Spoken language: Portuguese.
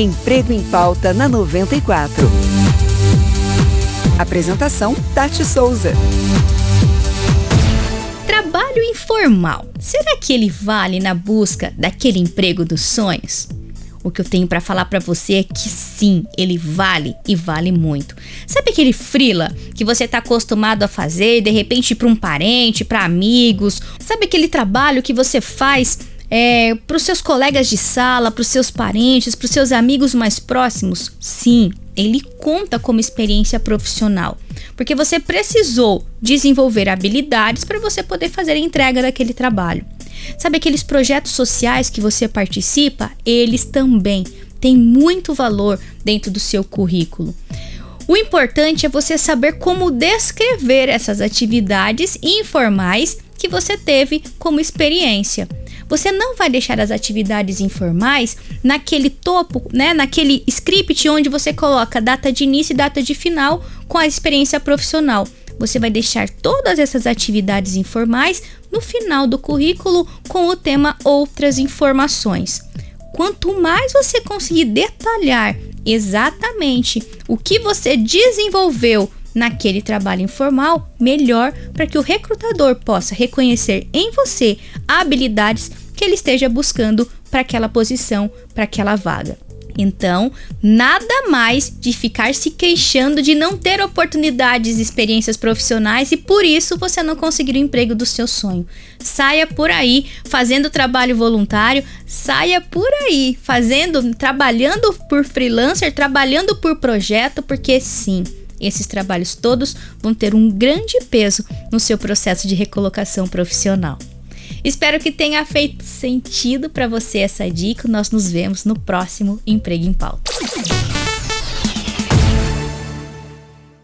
Emprego em Pauta na 94. Apresentação: Tati Souza. Trabalho informal. Será que ele vale na busca daquele emprego dos sonhos? O que eu tenho para falar para você é que sim, ele vale e vale muito. Sabe aquele frila que você tá acostumado a fazer, de repente para um parente, para amigos? Sabe aquele trabalho que você faz é, para os seus colegas de sala, para os seus parentes, para os seus amigos mais próximos? Sim, ele conta como experiência profissional, porque você precisou desenvolver habilidades para você poder fazer a entrega daquele trabalho. Sabe aqueles projetos sociais que você participa? Eles também têm muito valor dentro do seu currículo. O importante é você saber como descrever essas atividades informais que você teve como experiência. Você não vai deixar as atividades informais naquele topo, né, naquele script onde você coloca data de início e data de final com a experiência profissional. Você vai deixar todas essas atividades informais no final do currículo com o tema outras informações. Quanto mais você conseguir detalhar exatamente o que você desenvolveu naquele trabalho informal, melhor para que o recrutador possa reconhecer em você habilidades que ele esteja buscando para aquela posição, para aquela vaga. Então, nada mais de ficar se queixando de não ter oportunidades e experiências profissionais e por isso você não conseguir o emprego do seu sonho. Saia por aí fazendo trabalho voluntário, saia por aí fazendo, trabalhando por freelancer, trabalhando por projeto, porque sim, esses trabalhos todos vão ter um grande peso no seu processo de recolocação profissional. Espero que tenha feito sentido para você essa dica. Nós nos vemos no próximo Emprego em Pauta.